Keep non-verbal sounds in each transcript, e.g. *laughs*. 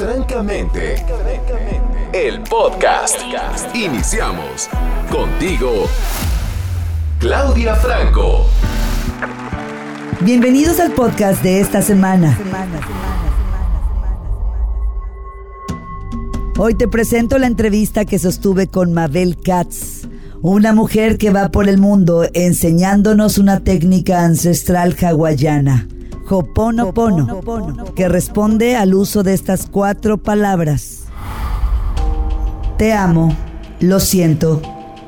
Francamente, el podcast. Iniciamos contigo, Claudia Franco. Bienvenidos al podcast de esta semana. Hoy te presento la entrevista que sostuve con Mabel Katz, una mujer que va por el mundo enseñándonos una técnica ancestral hawaiana, Hoponopono, que responde al uso de estas cuatro palabras. Te amo, lo siento,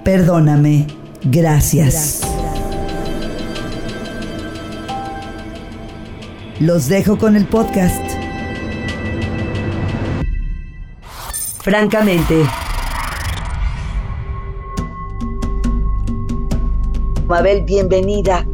perdóname, gracias. Los dejo con el podcast. Francamente. Mabel, bienvenida.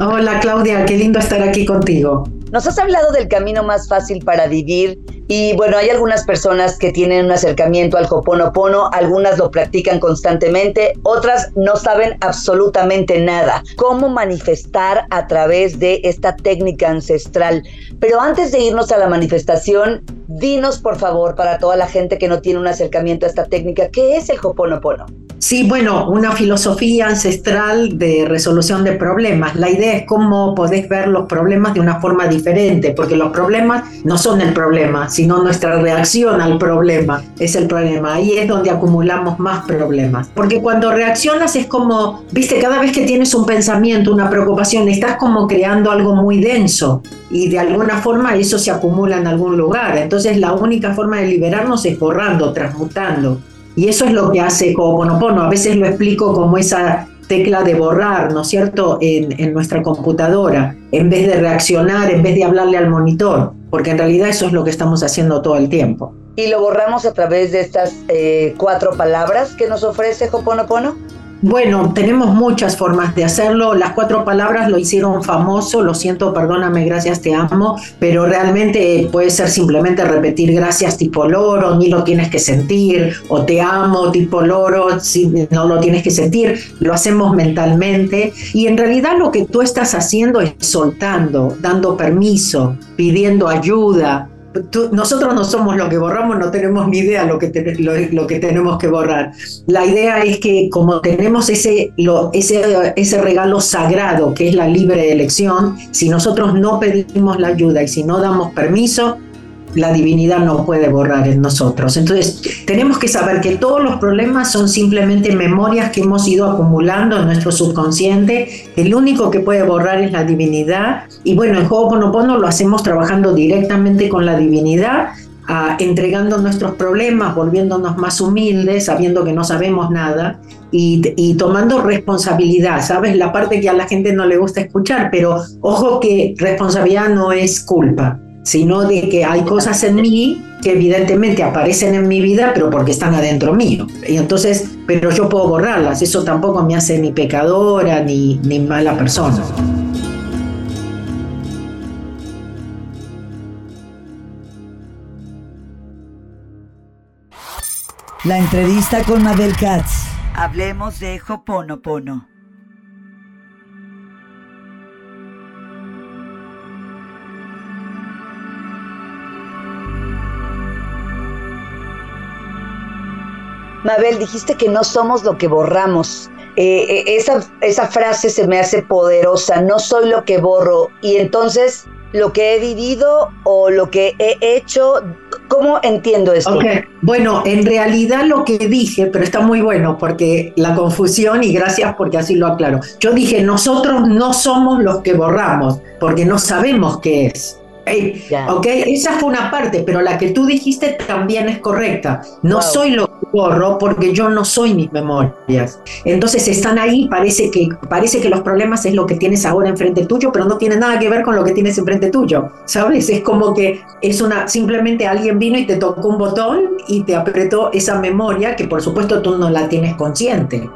Hola Claudia, qué lindo estar aquí contigo. Nos has hablado del camino más fácil para vivir y bueno, hay algunas personas que tienen un acercamiento al Hoponopono, algunas lo practican constantemente, otras no saben absolutamente nada. ¿Cómo manifestar a través de esta técnica ancestral? Pero antes de irnos a la manifestación, dinos por favor para toda la gente que no tiene un acercamiento a esta técnica, ¿qué es el Hoponopono? Sí, bueno, una filosofía ancestral de resolución de problemas. La idea es cómo podés ver los problemas de una forma diferente, porque los problemas no son el problema, sino nuestra reacción al problema es el problema. Ahí es donde acumulamos más problemas. Porque cuando reaccionas es como, viste, cada vez que tienes un pensamiento, una preocupación, estás como creando algo muy denso y de alguna forma eso se acumula en algún lugar. Entonces la única forma de liberarnos es borrando, transmutando. Y eso es lo que hace Ho'oponopono. A veces lo explico como esa tecla de borrar, ¿no es cierto?, en, nuestra computadora, en vez de reaccionar, en vez de hablarle al monitor, porque en realidad eso es lo que estamos haciendo todo el tiempo. ¿Y lo borramos a través de estas eh, cuatro palabras que nos ofrece Ho'oponopono? Bueno, tenemos muchas formas de hacerlo. Las cuatro palabras lo hicieron famoso. Lo siento, perdóname, gracias, te amo. Pero realmente puede ser simplemente repetir gracias tipo loro, ni lo tienes que sentir. O te amo tipo loro, si no lo tienes que sentir. Lo hacemos mentalmente. Y en realidad lo que tú estás haciendo es soltando, dando permiso, pidiendo ayuda, nosotros no somos lo que borramos, no tenemos ni idea lo que, tenemos que borrar. La idea es que como tenemos ese, ese, ese regalo sagrado que es la libre elección, si nosotros no pedimos la ayuda y si no damos permiso, la divinidad no puede borrar en nosotros. Entonces, tenemos que saber que todos los problemas son simplemente memorias que hemos ido acumulando en nuestro subconsciente. El único que puede borrar es la divinidad. Y bueno, en Ho'oponopono lo hacemos trabajando directamente con la divinidad, entregando nuestros problemas, volviéndonos más humildes, sabiendo que no sabemos nada y, tomando responsabilidad, ¿sabes? La parte que a la gente no le gusta escuchar, pero ojo que responsabilidad no es culpa sino de que hay cosas en mí que evidentemente aparecen en mi vida, pero porque están adentro mío. Y entonces, pero yo puedo borrarlas, eso tampoco me hace ni pecadora ni, ni mala persona. La entrevista con Mabel Katz. Hablemos de Hoponopono. Mabel, dijiste que no somos lo que borramos. Eh, eh, esa, esa frase se me hace poderosa, no soy lo que borro. Y entonces, lo que he vivido o lo que he hecho, ¿cómo entiendo esto? Bueno, en realidad lo que dije, pero está muy bueno porque la confusión y gracias porque así lo aclaro. Yo dije, nosotros no somos los que borramos porque no sabemos qué es. ¿Ok? Esa fue una parte, pero la que tú dijiste también es correcta. No soy lo que borro porque yo no soy mis memorias. Entonces están ahí, parece que, parece que los problemas es lo que tienes ahora enfrente tuyo, pero no tiene nada que ver con lo que tienes enfrente tuyo. ¿Sabes? Es como que es una, simplemente alguien vino y te tocó un botón y te apretó esa memoria que por supuesto tú no la tienes consciente.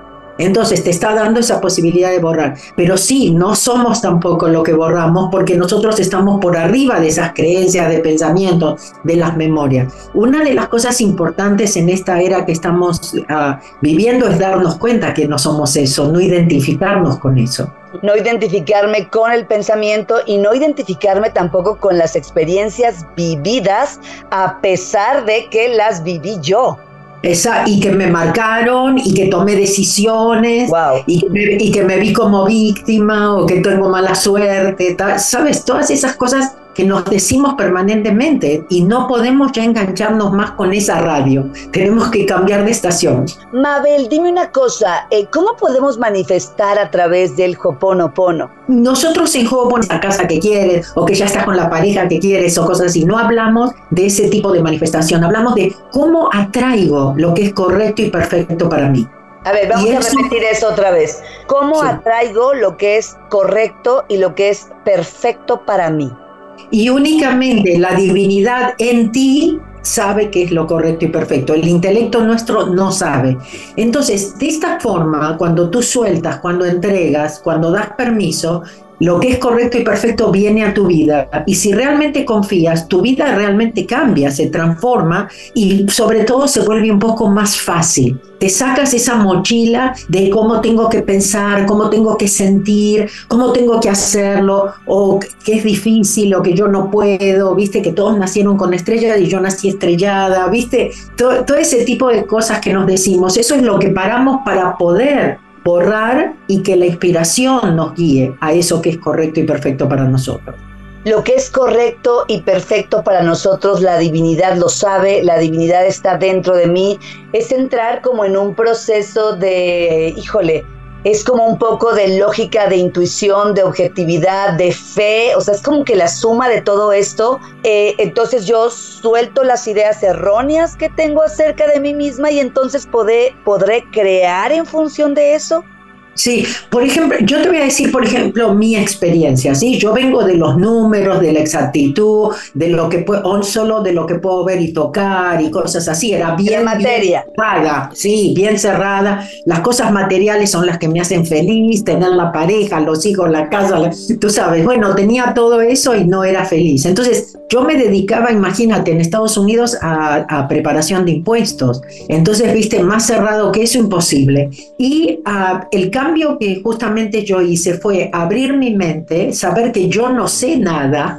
Entonces te está dando esa posibilidad de borrar. Pero sí, no somos tampoco lo que borramos porque nosotros estamos por arriba de esas creencias, de pensamientos, de las memorias. Una de las cosas importantes en esta era que estamos ah, viviendo es darnos cuenta que no somos eso, no identificarnos con eso no identificarme con el pensamiento y no identificarme tampoco con las experiencias vividas a pesar de que las viví yo. Esa, y que me marcaron y que tomé decisiones y, que me, y, que me, vi como víctima o que tengo mala suerte, ¿sabes? Todas esas cosas que nos decimos permanentemente y no podemos ya engancharnos más con esa radio. Tenemos que cambiar de estación. Mabel, dime una cosa, eh, ¿cómo podemos manifestar a través del Hoponopono? Nosotros en Hoponopono, la casa que quieres o que ya estás con la pareja que quieres o cosas así, no hablamos de ese tipo de manifestación, hablamos de cómo atraigo lo que es correcto y perfecto para mí. A ver, vamos a repetir eso otra vez. ¿Cómo atraigo lo que es correcto y lo que es perfecto para mí? Y únicamente la divinidad en ti sabe qué es lo correcto y perfecto. El intelecto nuestro no sabe. Entonces, de esta forma, cuando tú sueltas, cuando entregas, cuando das permiso, lo que es correcto y perfecto viene a tu vida. Y si realmente confías, tu vida realmente cambia, se transforma y sobre todo se vuelve un poco más fácil. Te sacas esa mochila de cómo tengo que pensar, cómo tengo que sentir, cómo tengo que hacerlo, o que es difícil, o que yo no puedo, viste que todos nacieron con estrellas y yo nací estrellada, viste, todo, ese tipo de cosas que nos decimos, eso es lo que paramos para poder borrar y que la inspiración nos guíe a eso que es correcto y perfecto para nosotros. Lo que es correcto y perfecto para nosotros, la divinidad lo sabe, la divinidad está dentro de mí, es entrar como en un proceso de, híjole, es como un poco de lógica, de intuición, de objetividad, de fe, o sea, es como que la suma de todo esto, eh, entonces yo suelto las ideas erróneas que tengo acerca de mí misma y entonces podré, podré crear en función de eso. Sí, por ejemplo, yo te voy a decir, por ejemplo, mi experiencia, ¿sí? Yo vengo de los números, de la exactitud, de lo que puedo, solo de lo que puedo ver y tocar y cosas así, era bien, materia. cerrada, sí, bien cerrada. Las cosas materiales son las que me hacen feliz, tener la pareja, los hijos, la casa, tú sabes, bueno, tenía todo eso y no era feliz. Entonces, yo me dedicaba, imagínate, en Estados Unidos a, preparación de impuestos. Entonces, viste, más cerrado que eso, imposible. Y uh, el cambio que justamente yo hice fue abrir mi mente, saber que yo no sé nada,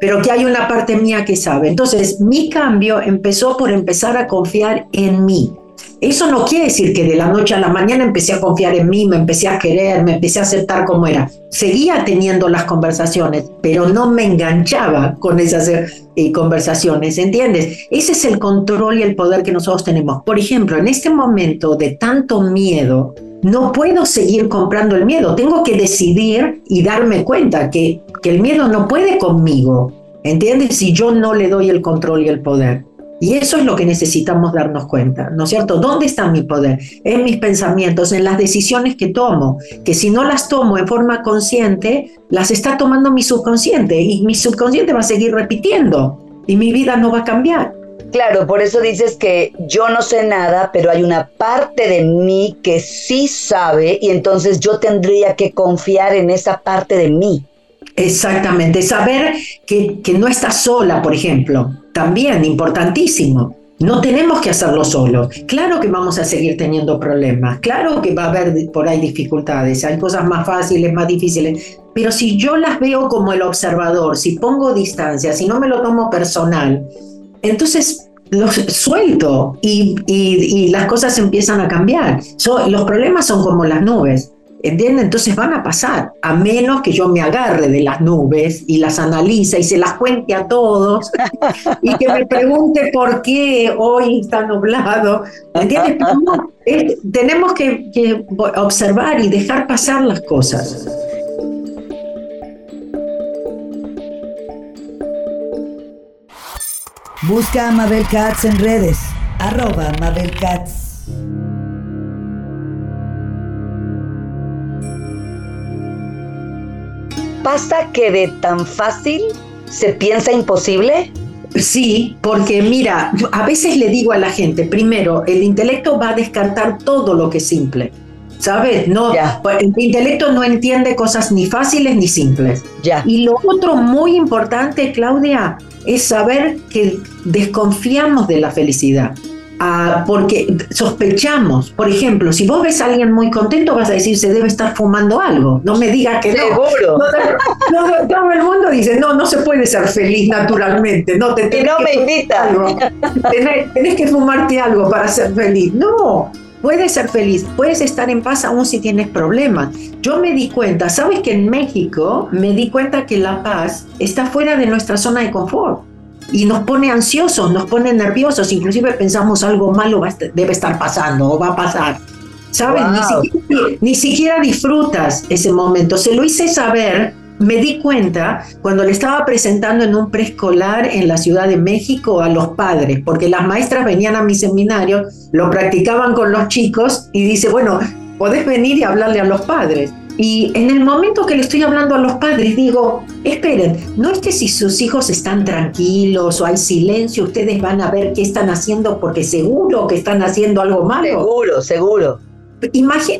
pero que hay una parte mía que sabe. Entonces, mi cambio empezó por empezar a confiar en mí. Eso no quiere decir que de la noche a la mañana empecé a confiar en mí, me empecé a querer, me empecé a aceptar como era. Seguía teniendo las conversaciones, pero no me enganchaba con esas eh, conversaciones, ¿entiendes? Ese es el control y el poder que nosotros tenemos. Por ejemplo, en este momento de tanto miedo, no puedo seguir comprando el miedo. Tengo que decidir y darme cuenta que, que el miedo no puede conmigo. ¿Entiendes? Si yo no le doy el control y el poder. Y eso es lo que necesitamos darnos cuenta, ¿no es cierto? ¿Dónde está mi poder? En mis pensamientos, en las decisiones que tomo, que si no las tomo en forma consciente, las está tomando mi subconsciente y mi subconsciente va a seguir repitiendo y mi vida no va a cambiar. Claro, por eso dices que yo no sé nada, pero hay una parte de mí que sí sabe y entonces yo tendría que confiar en esa parte de mí. Exactamente, saber que, que no estás sola, por ejemplo, también importantísimo. No tenemos que hacerlo solo. Claro que vamos a seguir teniendo problemas, claro que va a haber por ahí dificultades, hay cosas más fáciles, más difíciles, pero si yo las veo como el observador, si pongo distancia, si no me lo tomo personal, entonces los suelto y, y, las cosas empiezan a cambiar. los problemas son como las nubes. ¿Entiendes? Entonces van a pasar, a menos que yo me agarre de las nubes y las analice y se las cuente a todos *laughs* y que me pregunte por qué hoy está nublado. ¿Entiendes? tenemos que observar y dejar pasar las cosas. Busca a Mabel Katz en redes, arroba Mabel Katz. ¿Pasa que de tan fácil se piensa imposible? Sí, porque mira, a veces le digo a la gente, primero, el intelecto va a descartar todo lo que es simple. ¿Sabes? No, pues, el intelecto no entiende cosas ni fáciles ni simples. Ya. Y lo otro muy importante, Claudia, es saber que desconfiamos de la felicidad. Ah, porque sospechamos, por ejemplo, si vos ves a alguien muy contento, vas a decir se debe estar fumando algo. No me digas que Seguro. no. todo el mundo dice no, no se puede ser feliz naturalmente. No te y no me invita. tenés que fumarte algo para ser feliz. No, Puedes ser feliz, puedes estar en paz aún si tienes problemas. Yo me di cuenta, ¿sabes que en México me di cuenta que la paz está fuera de nuestra zona de confort? Y nos pone ansiosos, nos pone nerviosos, inclusive pensamos algo malo debe estar pasando o va a pasar. ¿Sabes? ni siquiera disfrutas ese momento. Se lo hice saber me di cuenta cuando le estaba presentando en un preescolar en la Ciudad de México a los padres, porque las maestras venían a mi seminario, lo practicaban con los chicos y dice, bueno, podés venir y hablarle a los padres. Y en el momento que le estoy hablando a los padres, digo, esperen, no es que si sus hijos están tranquilos o hay silencio, ustedes van a ver qué están haciendo porque seguro que están haciendo algo malo. Seguro, seguro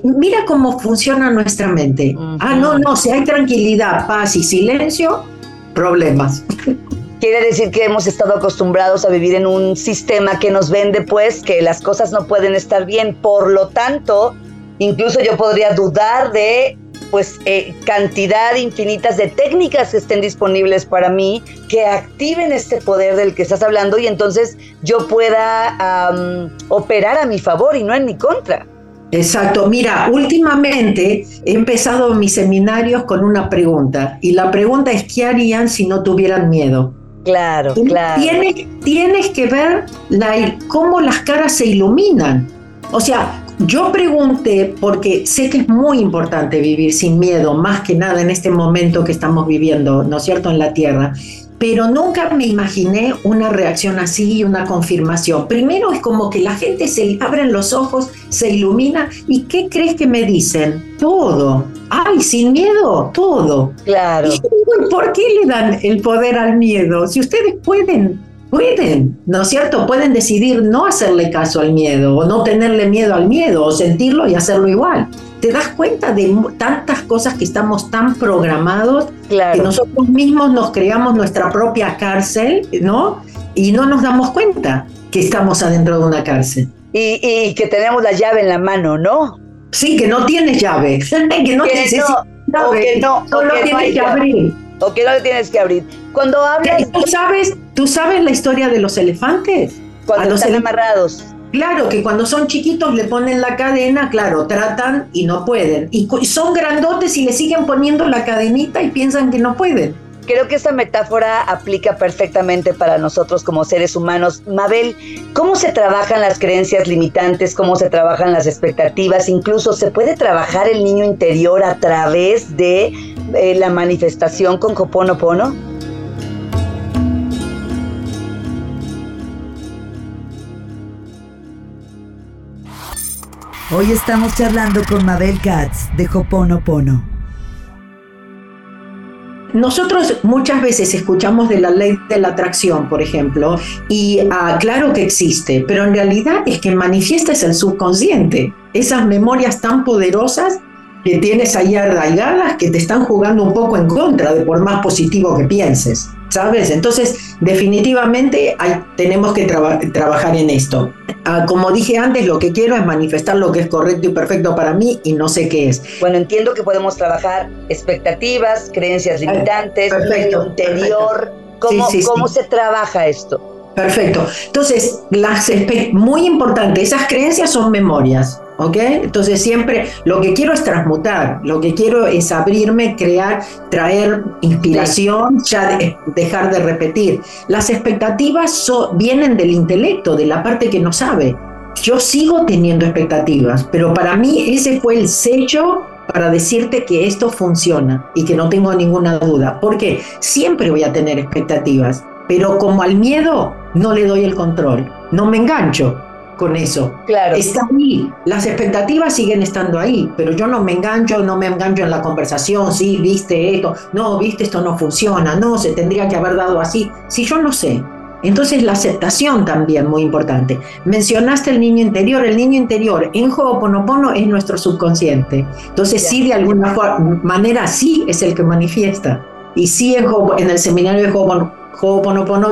mira cómo funciona nuestra mente. Ah, no, no, si hay tranquilidad, paz y silencio, problemas. Quiere decir que hemos estado acostumbrados a vivir en un sistema que nos vende pues que las cosas no pueden estar bien. Por lo tanto, incluso yo podría dudar de pues eh, cantidad infinitas de técnicas que estén disponibles para mí que activen este poder del que estás hablando y entonces yo pueda operar a mi favor y no en mi contra. Exacto. Mira, últimamente he empezado mis seminarios con una pregunta y la pregunta es, ¿qué harían si no tuvieran miedo? Claro, claro. Tienes, tienes que ver la, cómo las caras se iluminan. O sea, yo pregunté, porque sé que es muy importante vivir sin miedo, más que nada en este momento que estamos viviendo, ¿no es cierto?, en la Tierra pero nunca me imaginé una reacción así y una confirmación. Primero es como que la gente se abren los ojos, se ilumina y ¿qué crees que me dicen? Todo. Ay, sin miedo, todo. Claro. ¿Por qué le dan el poder al miedo? Si ustedes pueden, pueden, ¿no es cierto? Pueden decidir no hacerle caso al miedo o no tenerle miedo al miedo o sentirlo y hacerlo igual te das cuenta de tantas cosas que estamos tan programados que nosotros mismos nos creamos nuestra propia cárcel, ¿no? Y no nos damos cuenta que estamos adentro de una cárcel. Y, que tenemos la llave en la mano, ¿no? Sí, que no tienes llave, que no tienes que no, solo tienes que abrir. O que no le tienes que abrir. Cuando hablas... ¿Tú sabes, ¿Tú sabes la historia de los elefantes? Cuando están amarrados. Claro, que cuando son chiquitos le ponen la cadena, claro, tratan y no pueden. Y son grandotes y le siguen poniendo la cadenita y piensan que no pueden. Creo que esta metáfora aplica perfectamente para nosotros como seres humanos. Mabel, ¿cómo se trabajan las creencias limitantes? ¿Cómo se trabajan las expectativas? Incluso se puede trabajar el niño interior a través de eh, la manifestación con Hoponopono. Hoy estamos charlando con Mabel Katz de Hoponopono. Nosotros muchas veces escuchamos de la ley de la atracción, por ejemplo, y ah, claro que existe, pero en realidad es que manifiestas el subconsciente, esas memorias tan poderosas que tienes ahí arraigadas que te están jugando un poco en contra de por más positivo que pienses, ¿sabes? Entonces, definitivamente hay, tenemos que trabajar en esto. Ah, como dije antes, lo que quiero es manifestar lo que es correcto y perfecto para mí y no sé qué es. Bueno, entiendo que podemos trabajar expectativas, creencias limitantes, perfecto, interior. ¿Cómo, ¿cómo se trabaja esto? Perfecto. Entonces, las muy importante, esas creencias son memorias. ¿ok? Entonces siempre lo que quiero es transmutar, lo que quiero es abrirme, crear, traer inspiración, ya dejar de repetir. Las expectativas vienen del intelecto, de la parte que no sabe. Yo sigo teniendo expectativas, pero para mí ese fue el sello para decirte que esto funciona y que no tengo ninguna duda, porque siempre voy a tener expectativas, pero como al miedo no le doy el control, no me engancho, con eso. Claro. Está ahí, las expectativas siguen estando ahí, pero yo no me engancho, no me engancho en la conversación, sí, viste esto, no, viste esto no funciona, no, se tendría que haber dado así. Si yo no sé, Entonces la aceptación también muy importante. Mencionaste el niño interior, el niño interior en Ho'oponopono es nuestro subconsciente. Entonces sí de alguna manera sí es el que manifiesta. Y sí en, en el seminario de Ho'oponopono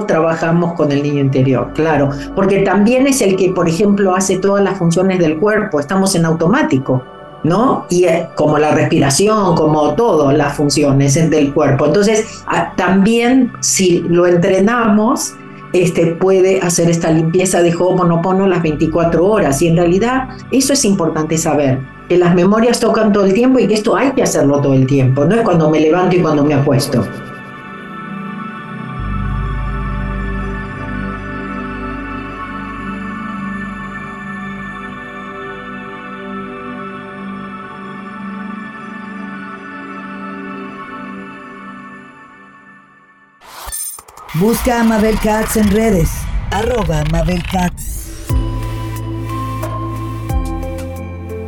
trabajamos con el niño interior, claro, porque también es el que, por ejemplo, hace todas las funciones del cuerpo, estamos en automático. ¿no? Y eh, como la respiración, como todas las funciones del cuerpo. Entonces, también si lo entrenamos, este, puede hacer esta limpieza de Ho'oponopono las 24 horas. Y en realidad eso es importante saber, que las memorias tocan todo el tiempo y que esto hay que hacerlo todo el tiempo, no es cuando me levanto y cuando me acuesto. Busca a Mabel Katz en redes. Arroba Mabel Katz.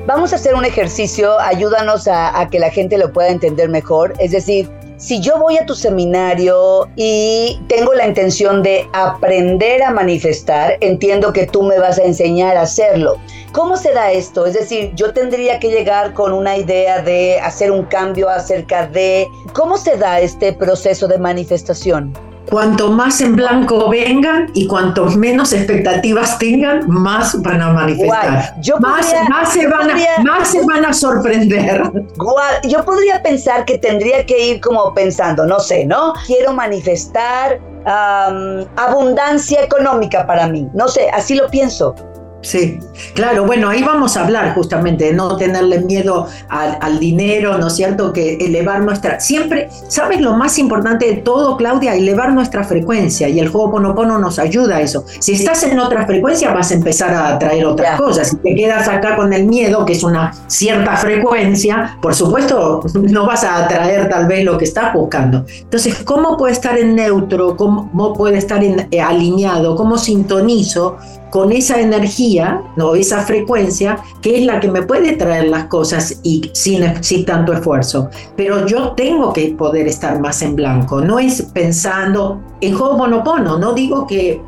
Vamos a hacer un ejercicio, ayúdanos a, a que la gente lo pueda entender mejor. Es decir, si yo voy a tu seminario y tengo la intención de aprender a manifestar, entiendo que tú me vas a enseñar a hacerlo. ¿Cómo se da esto? Es decir, yo tendría que llegar con una idea de hacer un cambio acerca de cómo se da este proceso de manifestación. Cuanto más en blanco vengan y cuanto menos expectativas tengan, más van a manifestar. más, se van a, más se van a sorprender. Yo podría pensar que tendría que ir como pensando, no sé, ¿no? Quiero manifestar abundancia económica para mí. No sé, así lo pienso. Sí, claro, bueno, ahí vamos a hablar justamente de no tenerle miedo al, dinero, ¿no es cierto? Que elevar nuestra, siempre, ¿sabes lo más importante de todo, Claudia? Elevar nuestra frecuencia y el juego Ponopono nos ayuda a eso. Si estás en otra frecuencia vas a empezar a atraer otras cosas. Si te quedas acá con el miedo, que es una cierta frecuencia, por supuesto no vas a atraer tal vez lo que estás buscando. Entonces, ¿cómo puede estar en neutro? ¿Cómo puede estar en, eh, alineado? ¿Cómo sintonizo con esa energía, ¿no? esa frecuencia, que es la que me puede traer las cosas y sin, sin tanto esfuerzo. Pero yo tengo que poder estar más en blanco, no es pensando en Ho'oponopono, no digo que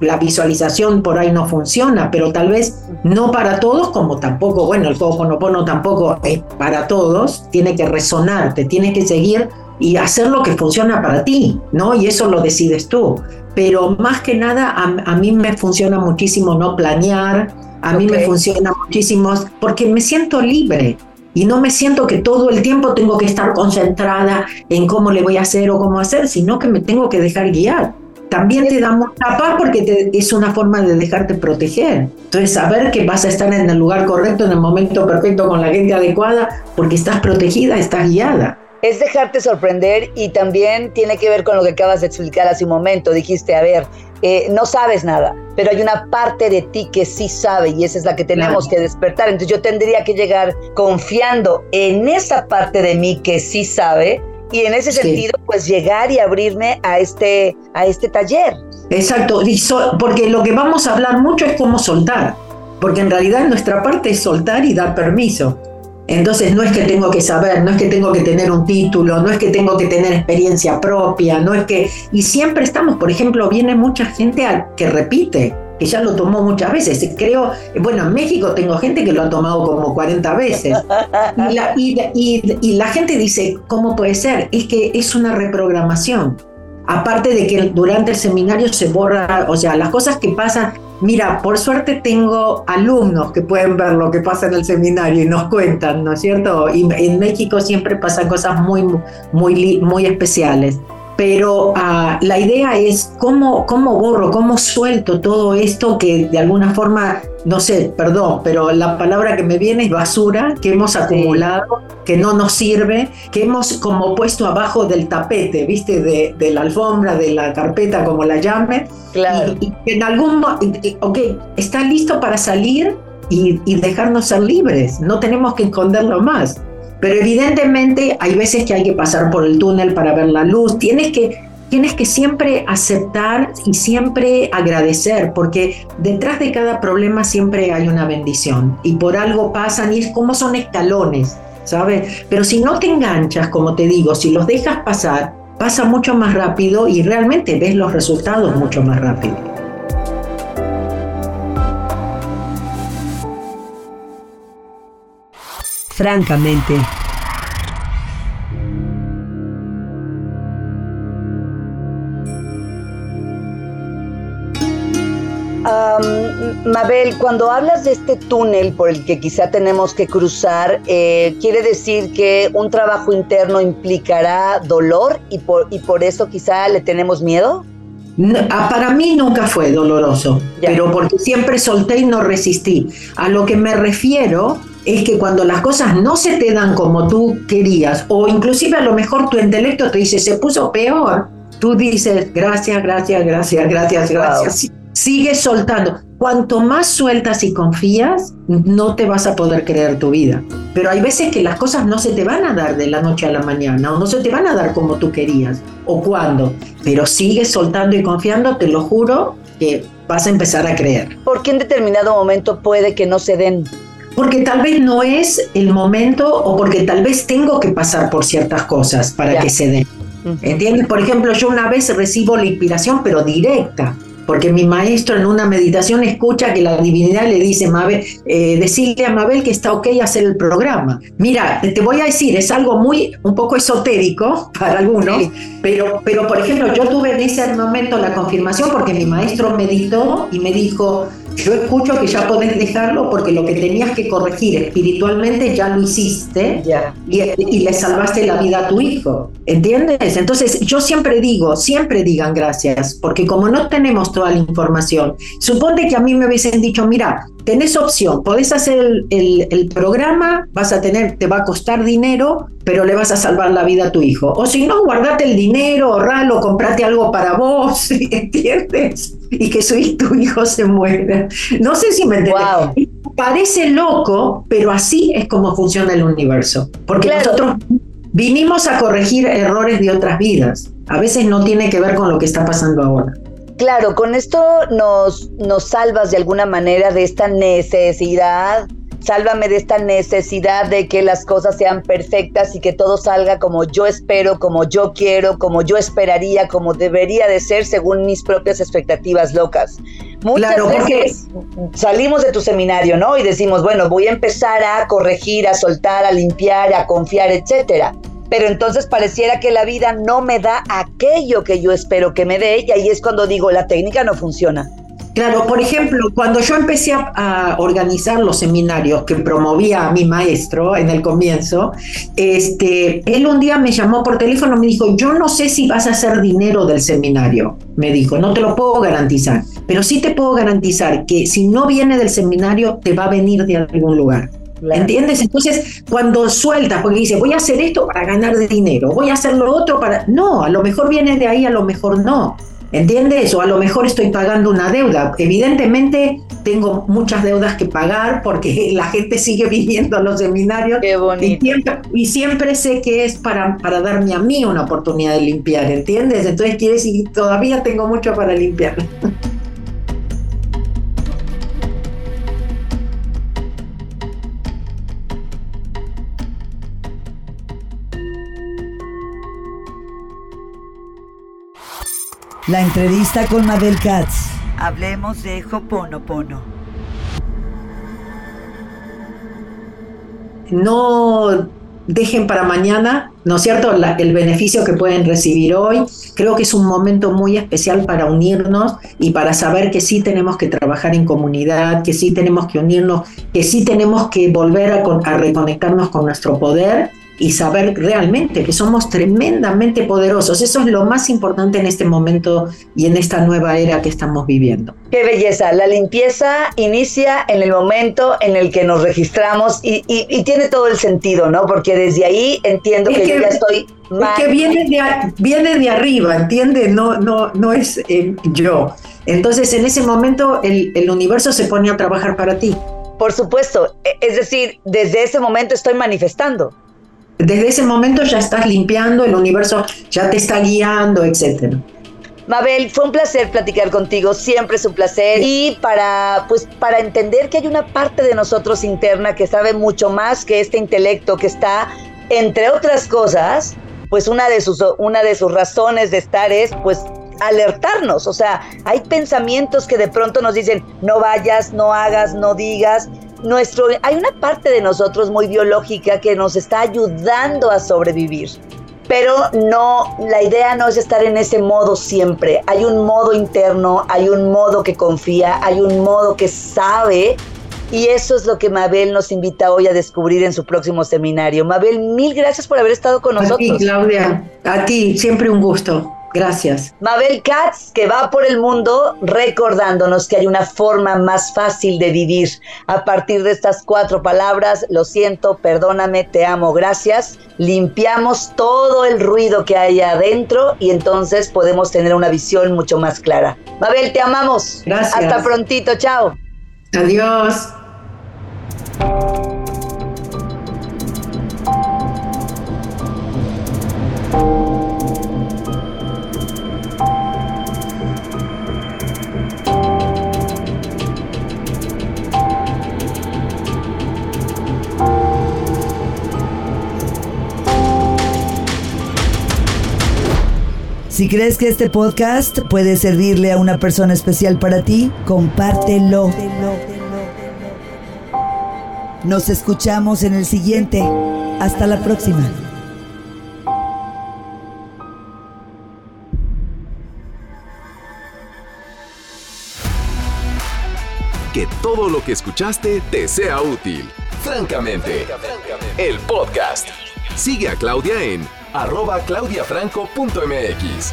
la visualización por ahí no funciona, pero tal vez no para todos, como tampoco, bueno, el Ho'oponopono tampoco es para todos, tiene que resonarte, tiene que seguir y hacer lo que funciona para ti, ¿no? Y eso lo decides tú pero más que nada a, mí me funciona muchísimo no planear, a mí me funciona muchísimo porque me siento libre y no me siento que todo el tiempo tengo que estar concentrada en cómo le voy a hacer o cómo hacer, sino que me tengo que dejar guiar. También te da mucha paz porque es una forma de dejarte proteger. Entonces, saber que vas a estar en el lugar correcto, en el momento perfecto, con la gente adecuada, porque estás protegida, estás guiada es dejarte sorprender y también tiene que ver con lo que acabas de explicar hace un momento. Dijiste, a ver, eh, no sabes nada, pero hay una parte de ti que sí sabe y esa es la que tenemos que despertar. Entonces yo tendría que llegar confiando en esa parte de mí que sí sabe y en ese sentido pues llegar y abrirme a este, a este taller. Exacto, porque lo que vamos a hablar mucho es cómo soltar, porque en realidad nuestra parte es soltar y dar permiso. Entonces no es que tengo que saber, no es que tengo que tener un título, no es que tengo que tener experiencia propia, no es que... Y siempre estamos, por ejemplo, viene mucha gente que repite, que ya lo tomó muchas veces. Creo, bueno, en México tengo gente que lo ha tomado como 40 veces. y la gente dice, ¿cómo puede ser? Es que es una reprogramación. Aparte de que durante el seminario se borra, o sea, las cosas que pasan, Mira, por suerte tengo alumnos que pueden ver lo que pasa en el seminario y nos cuentan, ¿no es cierto? Y en México siempre pasan cosas muy, muy, muy especiales pero ah, la idea es cómo, cómo borro, cómo suelto todo esto que de alguna forma, no sé, perdón, pero la palabra que me viene es basura que hemos acumulado, que no nos sirve, que hemos como puesto abajo del tapete, ¿viste? De, de la alfombra, de la carpeta, como la llame. Claro. Y, en algún ok, está listo para salir y, y dejarnos ser libres, no tenemos que esconderlo más. Pero evidentemente hay veces que hay que pasar por el túnel para ver la luz. Tienes que, tienes que siempre aceptar y siempre agradecer, porque detrás de cada problema siempre hay una bendición. Y por algo pasan y es como son escalones, ¿sabes? Pero si no te enganchas, como te digo, si los dejas pasar, pasa mucho más rápido y realmente ves los resultados mucho más rápido. Francamente. Mabel, cuando hablas de este túnel por el que quizá tenemos que cruzar, eh, ¿quiere decir que un trabajo interno implicará dolor y por, y por eso quizá le tenemos miedo? Ah, para mí nunca fue doloroso, pero porque siempre solté y no resistí. A lo que me refiero es que cuando las cosas no se te dan como tú querías, o inclusive a lo mejor tu intelecto te dice, se puso peor, tú dices, gracias, gracias, gracias, gracias, gracias. Sigue soltando. Cuanto más sueltas y confías, no te vas a poder creer tu vida. Pero hay veces que las cosas no se te van a dar de la noche a la mañana o no se te van a dar como tú querías o cuando. Pero sigues soltando y confiando, te lo juro que vas a empezar a creer. ¿Por qué en determinado momento puede que no se den? Porque tal vez no es el momento o porque tal vez tengo que pasar por ciertas cosas para que se den. ¿Entiendes? Por ejemplo, yo una vez recibo la inspiración, pero directa porque mi maestro en una meditación escucha que la divinidad le dice, Mabel, eh, decirle a Mabel que está ok hacer el programa. Mira, te voy a decir, es algo muy, un poco esotérico *laughs* para algunos, pero, pero por ejemplo, yo tuve en ese momento la confirmación porque mi maestro meditó y me dijo, yo escucho que ya podés dejarlo porque lo que tenías que corregir espiritualmente ya lo hiciste y, y, le salvaste la vida a tu hijo. ¿Entiendes? Entonces yo siempre digo, siempre digan gracias, porque como no tenemos toda la información, suponte que a mí me hubiesen dicho, mira, tenés opción, podés hacer el, el, programa, vas a tener, te va a costar dinero, pero le vas a salvar la vida a tu hijo. O si no, guardate el dinero, ahorralo, comprate algo para vos, *laughs* ¿entiendes? Y que su, tu hijo se muera. No sé si me entiendes. Parece loco, pero así es como funciona el universo. Porque nosotros vinimos a corregir errores de otras vidas. A veces no tiene que ver con lo que está pasando ahora. Claro, con esto nos, nos salvas de alguna manera de esta necesidad Sálvame de esta necesidad de que las cosas sean perfectas y que todo salga como yo espero, como yo quiero, como yo esperaría, como debería de ser según mis propias expectativas locas. Muchas veces salimos de tu seminario, ¿no? Y decimos, bueno, voy a empezar a corregir, a soltar, a limpiar, a confiar, etcétera. Pero entonces pareciera que la vida no me da aquello que yo espero que me dé y ahí es cuando digo, la técnica no funciona. Claro, por ejemplo, cuando yo empecé a, organizar los seminarios que promovía a mi maestro en el comienzo, este, él un día me llamó por teléfono y me dijo, yo no sé si vas a hacer dinero del seminario, me dijo, no te lo puedo garantizar, pero sí te puedo garantizar que si no viene del seminario, te va a venir de algún lugar. ¿Entiendes? Entonces, cuando sueltas, porque dice, voy a hacer esto para ganar dinero, voy a hacer lo otro para... No, a lo mejor viene de ahí, a lo mejor no. ¿Entiendes? O a lo mejor estoy pagando una deuda. Evidentemente tengo muchas deudas que pagar porque *laughs* la gente sigue viniendo a los seminarios. Qué bonito. Y siempre, sé que es para, para darme a mí una oportunidad de limpiar, ¿entiendes? Entonces quiere decir todavía tengo mucho para limpiar. *laughs* La entrevista con Mabel Katz. Hablemos de Hoponopono. No dejen para mañana, ¿no es cierto?, el beneficio que pueden recibir hoy. Creo que es un momento muy especial para unirnos y para saber que sí tenemos que trabajar en comunidad, que sí tenemos que unirnos, que sí tenemos que volver a reconectarnos con nuestro poder y saber realmente que somos tremendamente poderosos. Eso es lo más importante en este momento y en esta nueva era que estamos viviendo. Qué belleza. La limpieza inicia en el momento en el que nos registramos y, tiene todo el sentido, ¿no? Porque desde ahí entiendo que, yo ya estoy más. Es que viene de, viene de arriba, ¿entiendes? No, no, no es eh, yo. Entonces, en ese momento, el, el universo se pone a trabajar para ti. Por supuesto. E, es decir, desde ese momento estoy manifestando desde ese momento ya estás limpiando, el universo ya te está guiando, etcétera. Mabel, fue un placer platicar contigo, siempre es un placer. Y para, pues, para entender que hay una parte de nosotros interna que sabe mucho más que este intelecto que está, entre otras cosas, pues una de sus, una de sus razones de estar es pues alertarnos, o sea, hay pensamientos que de pronto nos dicen, no vayas, no hagas, no digas. Nuestro, hay una parte de nosotros muy biológica que nos está ayudando a sobrevivir. Pero no, la idea no es estar en ese modo siempre. Hay un modo interno, hay un modo que confía, hay un modo que sabe y eso es lo que Mabel nos invita hoy a descubrir en su próximo seminario. Mabel, mil gracias por haber estado con nosotros. A ti, Claudia. A ti, siempre un gusto. Gracias. Mabel Katz, que va por el mundo recordándonos que hay una forma más fácil de vivir. A partir de estas cuatro palabras, lo siento, perdóname, te amo, gracias, limpiamos todo el ruido que hay adentro y entonces podemos tener una visión mucho más clara. Mabel, te amamos. Gracias. Hasta prontito, chao. Adiós. Si crees que este podcast puede servirle a una persona especial para ti, compártelo. Nos escuchamos en el siguiente. Hasta la próxima. Que todo lo que escuchaste te sea útil. Francamente, el podcast. Sigue a Claudia en arroba claudiafranco.mx.